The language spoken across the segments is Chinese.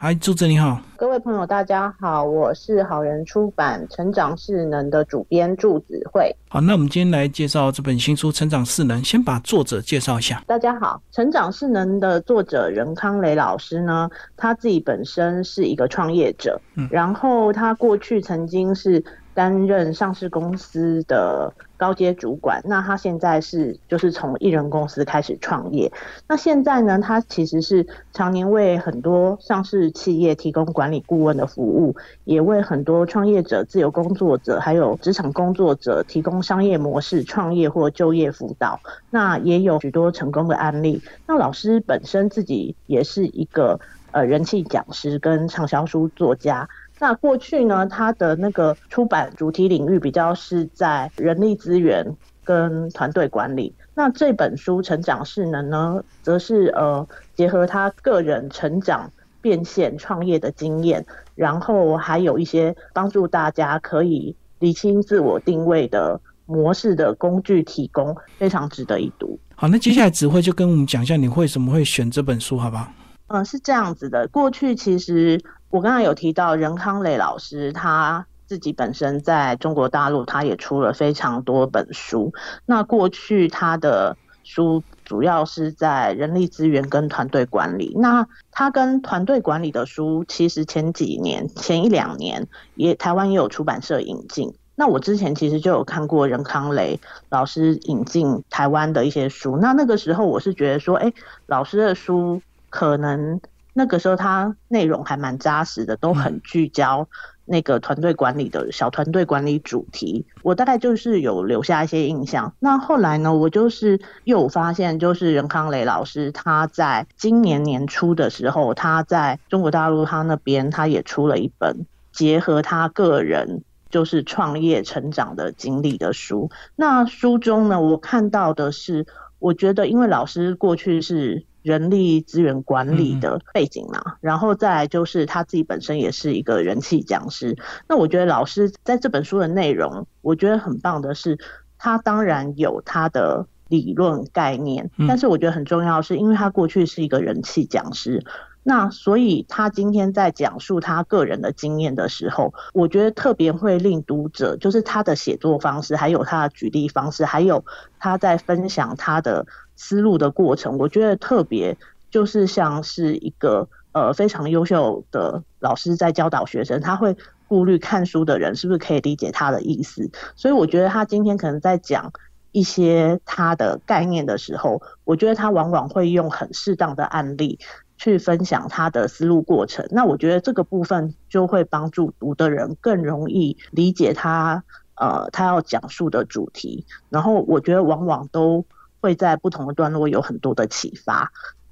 嗨，朱子你好，各位朋友大家好，我是好人出版《成长势能》的主编祝子慧。好，那我们今天来介绍这本新书《成长势能》，先把作者介绍一下。大家好，《成长势能》的作者任康雷老师呢，他自己本身是一个创业者，嗯，然后他过去曾经是。担任上市公司的高阶主管，那他现在是就是从艺人公司开始创业。那现在呢，他其实是常年为很多上市企业提供管理顾问的服务，也为很多创业者、自由工作者还有职场工作者提供商业模式创业或就业辅导。那也有许多成功的案例。那老师本身自己也是一个呃人气讲师跟畅销书作家。那过去呢，他的那个出版主题领域比较是在人力资源跟团队管理。那这本书《成长势能》呢，则是呃结合他个人成长、变现、创业的经验，然后还有一些帮助大家可以理清自我定位的模式的工具提供，非常值得一读。好，那接下来指挥就跟我们讲一下，你为什么会选这本书，好不好？嗯，是这样子的。过去其实我刚才有提到任康磊老师，他自己本身在中国大陆，他也出了非常多本书。那过去他的书主要是在人力资源跟团队管理。那他跟团队管理的书，其实前几年、前一两年也台湾也有出版社引进。那我之前其实就有看过任康雷老师引进台湾的一些书。那那个时候我是觉得说，哎，老师的书。可能那个时候他内容还蛮扎实的，都很聚焦那个团队管理的小团队管理主题。我大概就是有留下一些印象。那后来呢，我就是又发现，就是任康雷老师他在今年年初的时候，他在中国大陆他那边他也出了一本结合他个人就是创业成长的经历的书。那书中呢，我看到的是，我觉得因为老师过去是。人力资源管理的背景嘛，然后再来就是他自己本身也是一个人气讲师。那我觉得老师在这本书的内容，我觉得很棒的是，他当然有他的理论概念，但是我觉得很重要是因为他过去是一个人气讲师，那所以他今天在讲述他个人的经验的时候，我觉得特别会令读者就是他的写作方式，还有他的举例方式，还有他在分享他的。思路的过程，我觉得特别就是像是一个呃非常优秀的老师在教导学生，他会顾虑看书的人是不是可以理解他的意思，所以我觉得他今天可能在讲一些他的概念的时候，我觉得他往往会用很适当的案例去分享他的思路过程，那我觉得这个部分就会帮助读的人更容易理解他呃他要讲述的主题，然后我觉得往往都。会在不同的段落有很多的启发，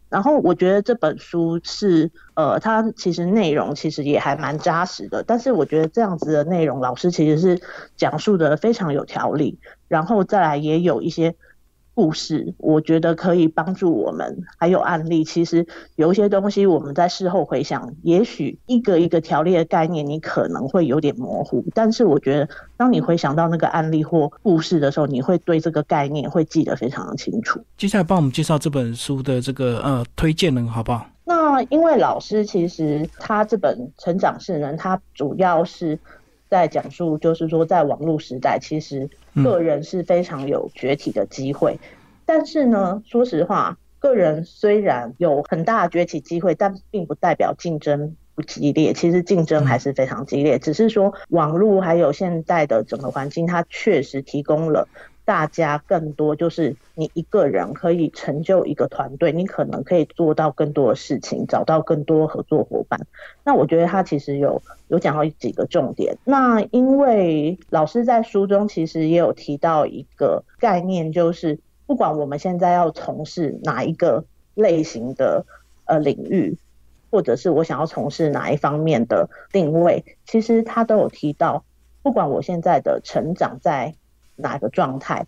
然后我觉得这本书是，呃，它其实内容其实也还蛮扎实的，但是我觉得这样子的内容，老师其实是讲述的非常有条理，然后再来也有一些。故事，我觉得可以帮助我们。还有案例，其实有一些东西，我们在事后回想，也许一个一个条例的概念，你可能会有点模糊。但是我觉得，当你回想到那个案例或故事的时候，你会对这个概念会记得非常的清楚。接下来帮我们介绍这本书的这个呃推荐人，好不好？那因为老师其实他这本《成长势能》，他主要是。在讲述，就是说，在网络时代，其实个人是非常有崛起的机会。但是呢，说实话，个人虽然有很大的崛起机会，但并不代表竞争不激烈。其实竞争还是非常激烈，只是说网络还有现在的整个环境，它确实提供了。大家更多就是你一个人可以成就一个团队，你可能可以做到更多的事情，找到更多合作伙伴。那我觉得他其实有有讲到几个重点。那因为老师在书中其实也有提到一个概念，就是不管我们现在要从事哪一个类型的呃领域，或者是我想要从事哪一方面的定位，其实他都有提到，不管我现在的成长在。哪个状态？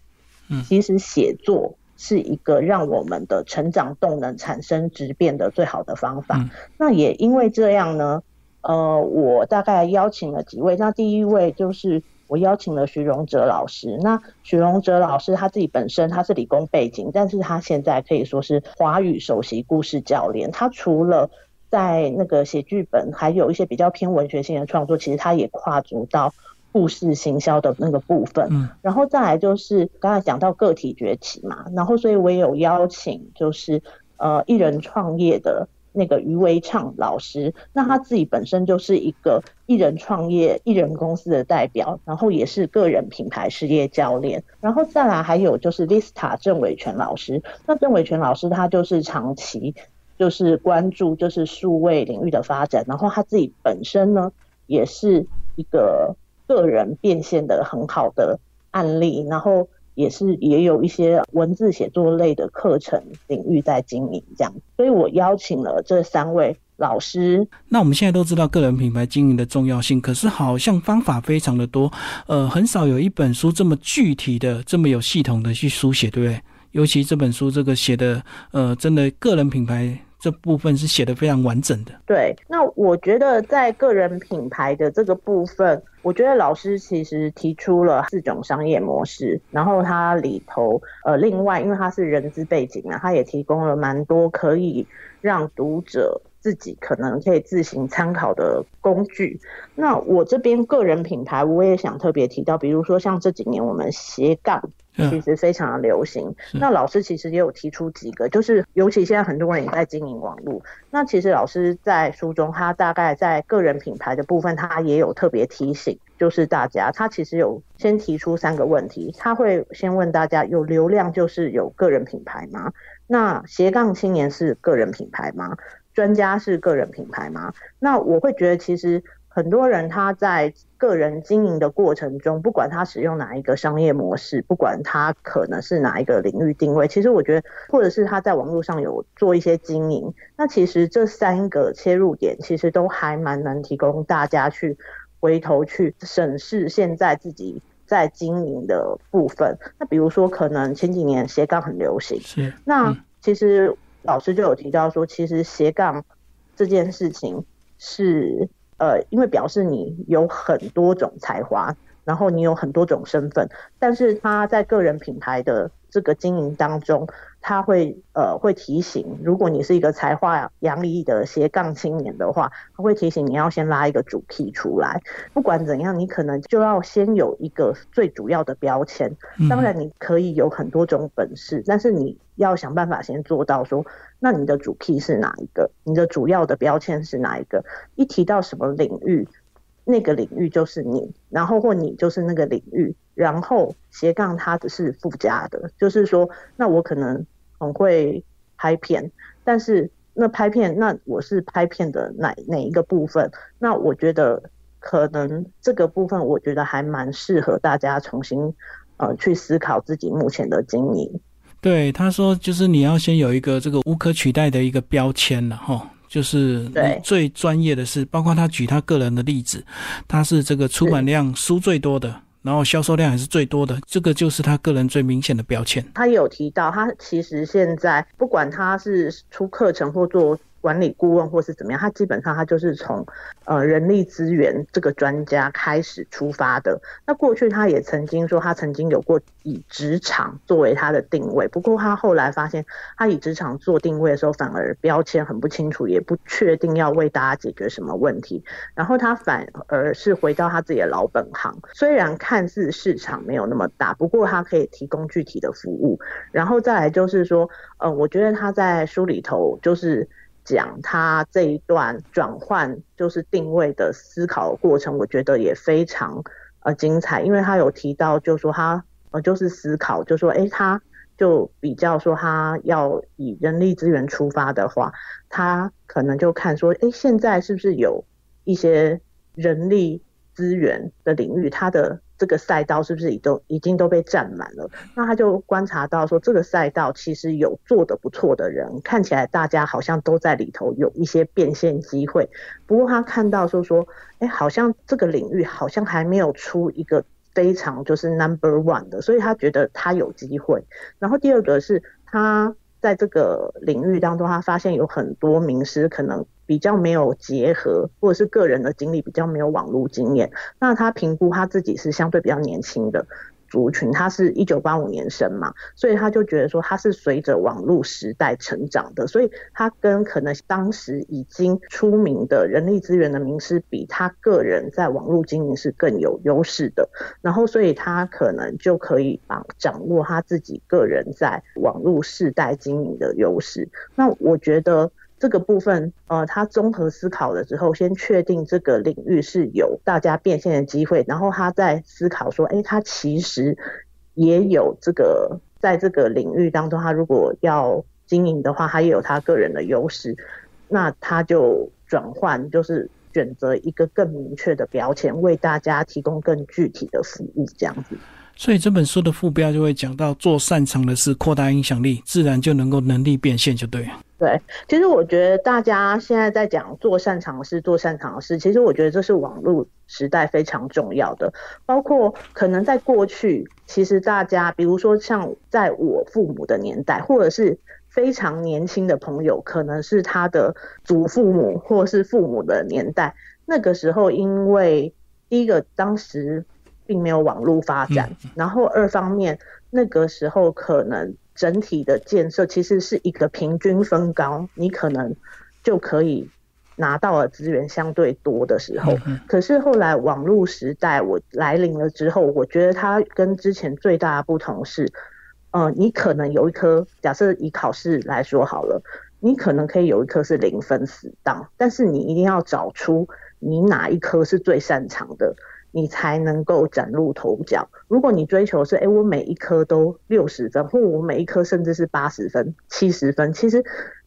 嗯，其实写作是一个让我们的成长动能产生质变的最好的方法。那也因为这样呢，呃，我大概邀请了几位。那第一位就是我邀请了徐荣哲老师。那徐荣哲老师他自己本身他是理工背景，但是他现在可以说是华语首席故事教练。他除了在那个写剧本，还有一些比较偏文学性的创作，其实他也跨足到故事行销的那个部分。嗯，然后再来就是刚才讲到个体崛起嘛，然后所以我也有邀请，就是呃艺人创业的那个余维畅老师，那他自己本身就是一个艺人创业、艺人公司的代表，然后也是个人品牌事业教练。然后再来还有就是 Lista 郑伟全老师，那郑伟全老师他就是长期。就是关注就是数位领域的发展，然后他自己本身呢，也是一个个人变现的很好的案例，然后也是也有一些文字写作类的课程领域在经营这样，所以我邀请了这三位老师。那我们现在都知道个人品牌经营的重要性，可是好像方法非常的多，呃，很少有一本书这么具体的、这么有系统的去书写，对不对？尤其这本书这个写的，呃，真的个人品牌。这部分是写的非常完整的。对，那我觉得在个人品牌的这个部分，我觉得老师其实提出了四种商业模式，然后它里头呃，另外因为它是人资背景啊，它也提供了蛮多可以让读者自己可能可以自行参考的工具。那我这边个人品牌，我也想特别提到，比如说像这几年我们斜杠。其实非常的流行。那老师其实也有提出几个，就是尤其现在很多人也在经营网络。那其实老师在书中，他大概在个人品牌的部分，他也有特别提醒，就是大家他其实有先提出三个问题，他会先问大家：有流量就是有个人品牌吗？那斜杠青年是个人品牌吗？专家是个人品牌吗？那我会觉得其实。很多人他在个人经营的过程中，不管他使用哪一个商业模式，不管他可能是哪一个领域定位，其实我觉得，或者是他在网络上有做一些经营，那其实这三个切入点其实都还蛮能提供大家去回头去审视现在自己在经营的部分。那比如说，可能前几年斜杠很流行，是那其实老师就有提到说，其实斜杠这件事情是。呃，因为表示你有很多种才华，然后你有很多种身份，但是他在个人品牌的这个经营当中，他会呃会提醒，如果你是一个才华洋溢的斜杠青年的话，他会提醒你要先拉一个主 key 出来。不管怎样，你可能就要先有一个最主要的标签。当然，你可以有很多种本事，但是你要想办法先做到说。那你的主 key 是哪一个？你的主要的标签是哪一个？一提到什么领域，那个领域就是你，然后或你就是那个领域，然后斜杠它只是附加的，就是说，那我可能很会拍片，但是那拍片，那我是拍片的哪哪一个部分？那我觉得可能这个部分，我觉得还蛮适合大家重新呃去思考自己目前的经营。对，他说就是你要先有一个这个无可取代的一个标签了哈，就是最专业的是，包括他举他个人的例子，他是这个出版量书最多的，然后销售量也是最多的，这个就是他个人最明显的标签。他有提到，他其实现在不管他是出课程或做。管理顾问或是怎么样，他基本上他就是从呃人力资源这个专家开始出发的。那过去他也曾经说，他曾经有过以职场作为他的定位，不过他后来发现，他以职场做定位的时候，反而标签很不清楚，也不确定要为大家解决什么问题。然后他反而是回到他自己的老本行，虽然看似市场没有那么大，不过他可以提供具体的服务。然后再来就是说，呃，我觉得他在书里头就是。讲他这一段转换就是定位的思考过程，我觉得也非常呃精彩，因为他有提到，就说他呃就是思考，就说哎，他就比较说他要以人力资源出发的话，他可能就看说，哎，现在是不是有一些人力资源的领域，他的。这个赛道是不是已都已经都被占满了？那他就观察到说，这个赛道其实有做的不错的人，看起来大家好像都在里头有一些变现机会。不过他看到说说，哎，好像这个领域好像还没有出一个非常就是 number one 的，所以他觉得他有机会。然后第二个是他在这个领域当中，他发现有很多名师可能。比较没有结合，或者是个人的经历比较没有网络经验，那他评估他自己是相对比较年轻的，族群，他是一九八五年生嘛，所以他就觉得说他是随着网络时代成长的，所以他跟可能当时已经出名的人力资源的名师比，他个人在网络经营是更有优势的。然后，所以他可能就可以把掌握他自己个人在网络世代经营的优势。那我觉得。这个部分，呃，他综合思考了之后，先确定这个领域是有大家变现的机会，然后他再思考说，哎，他其实也有这个在这个领域当中，他如果要经营的话，他也有他个人的优势，那他就转换，就是选择一个更明确的标签，为大家提供更具体的服务，这样子。所以这本书的副标就会讲到，做擅长的事，扩大影响力，自然就能够能力变现，就对了。对，其实我觉得大家现在在讲做擅长的事，做擅长的事，其实我觉得这是网络时代非常重要的。包括可能在过去，其实大家，比如说像在我父母的年代，或者是非常年轻的朋友，可能是他的祖父母或是父母的年代，那个时候，因为第一个当时并没有网络发展，然后二方面那个时候可能。整体的建设其实是一个平均分高，你可能就可以拿到的资源相对多的时候。可是后来网络时代我来临了之后，我觉得它跟之前最大的不同是，呃，你可能有一科，假设以考试来说好了，你可能可以有一科是零分死档，但是你一定要找出你哪一科是最擅长的。你才能够崭露头角。如果你追求是，哎，我每一科都六十分，或我每一科甚至是八十分、七十分，其实，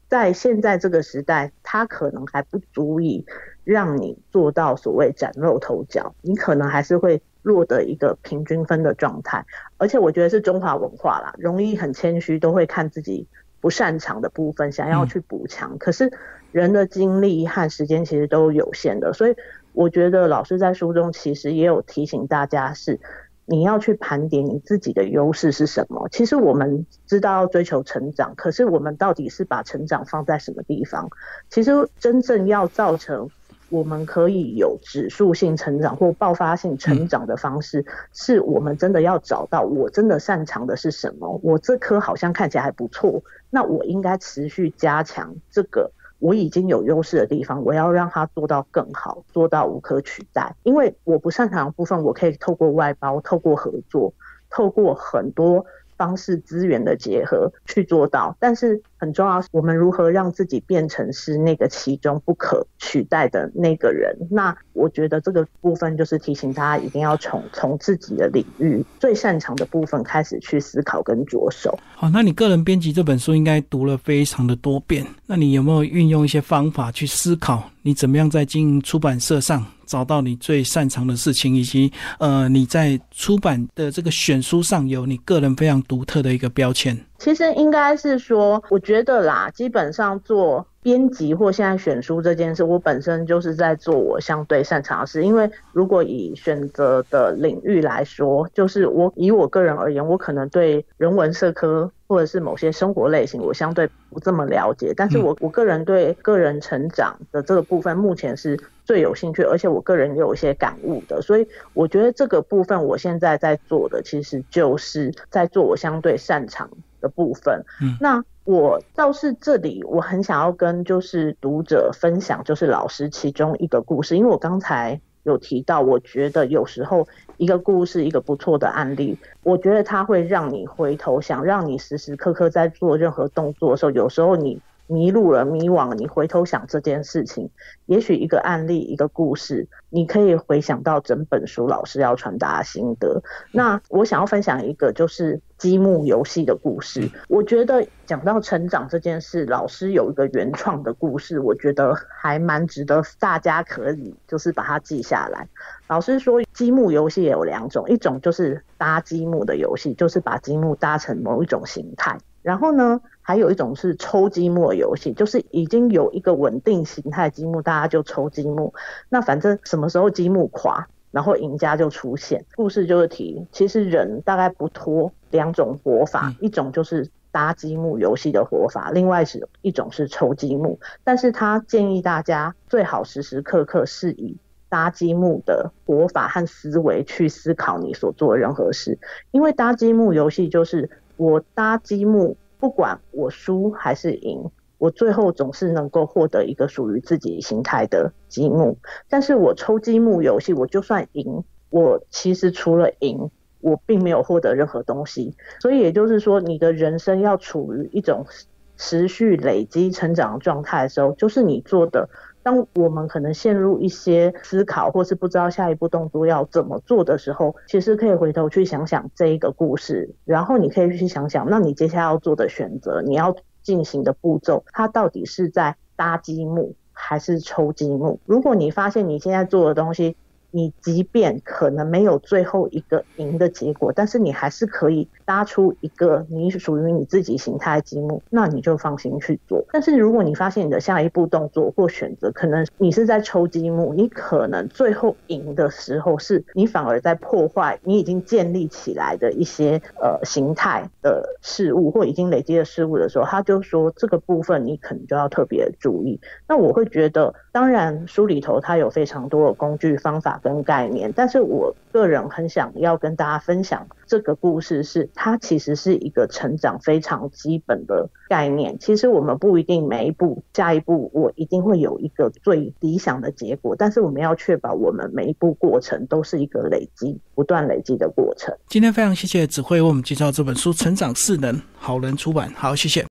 在现在这个时代，它可能还不足以让你做到所谓崭露头角。你可能还是会落得一个平均分的状态。而且，我觉得是中华文化啦，容易很谦虚，都会看自己不擅长的部分，想要去补强。可是，人的精力和时间其实都有限的，所以。我觉得老师在书中其实也有提醒大家，是你要去盘点你自己的优势是什么。其实我们知道要追求成长，可是我们到底是把成长放在什么地方？其实真正要造成我们可以有指数性成长或爆发性成长的方式，是我们真的要找到我真的擅长的是什么。我这科好像看起来还不错，那我应该持续加强这个。我已经有优势的地方，我要让它做到更好，做到无可取代。因为我不擅长的部分，我可以透过外包、透过合作、透过很多。方式资源的结合去做到，但是很重要，我们如何让自己变成是那个其中不可取代的那个人？那我觉得这个部分就是提醒大家，一定要从从自己的领域最擅长的部分开始去思考跟着手。好，那你个人编辑这本书应该读了非常的多遍，那你有没有运用一些方法去思考，你怎么样在经营出版社上？找到你最擅长的事情，以及呃，你在出版的这个选书上有你个人非常独特的一个标签。其实应该是说，我觉得啦，基本上做编辑或现在选书这件事，我本身就是在做我相对擅长的事。因为如果以选择的领域来说，就是我以我个人而言，我可能对人文社科或者是某些生活类型，我相对不这么了解。但是我我个人对个人成长的这个部分，目前是最有兴趣，而且我个人也有一些感悟的。所以我觉得这个部分，我现在在做的，其实就是在做我相对擅长。的部分，嗯，那我倒是这里我很想要跟就是读者分享，就是老师其中一个故事，因为我刚才有提到，我觉得有时候一个故事一个不错的案例，我觉得它会让你回头想，让你时时刻刻在做任何动作的时候，有时候你。迷路了，迷惘了。你回头想这件事情，也许一个案例，一个故事，你可以回想到整本书老师要传达的心得。那我想要分享一个就是积木游戏的故事。我觉得讲到成长这件事，老师有一个原创的故事，我觉得还蛮值得大家可以就是把它记下来。老师说积木游戏也有两种，一种就是搭积木的游戏，就是把积木搭成某一种形态。然后呢，还有一种是抽积木游戏，就是已经有一个稳定形态积木，大家就抽积木。那反正什么时候积木垮，然后赢家就出现。故事就是提，其实人大概不脱两种活法，一种就是搭积木游戏的活法，另外是一种是抽积木。但是他建议大家最好时时刻刻是以搭积木的活法和思维去思考你所做的任何事。因为搭积木游戏就是我搭积木，不管我输还是赢，我最后总是能够获得一个属于自己形态的积木。但是我抽积木游戏，我就算赢，我其实除了赢。我并没有获得任何东西，所以也就是说，你的人生要处于一种持续累积成长的状态的时候，就是你做的。当我们可能陷入一些思考，或是不知道下一步动作要怎么做的时候，其实可以回头去想想这一个故事，然后你可以去想想，那你接下来要做的选择，你要进行的步骤，它到底是在搭积木还是抽积木？如果你发现你现在做的东西，你即便可能没有最后一个赢的结果，但是你还是可以搭出一个你属于你自己形态的积木，那你就放心去做。但是如果你发现你的下一步动作或选择，可能你是在抽积木，你可能最后赢的时候，是你反而在破坏你已经建立起来的一些呃形态的事物或已经累积的事物的时候，他就说这个部分你可能就要特别注意。那我会觉得，当然书里头它有非常多的工具方法。跟概念，但是我个人很想要跟大家分享这个故事，是它其实是一个成长非常基本的概念。其实我们不一定每一步、下一步我一定会有一个最理想的结果，但是我们要确保我们每一步过程都是一个累积、不断累积的过程。今天非常谢谢指挥为我们介绍这本书《成长势能》，好人出版。好，谢谢。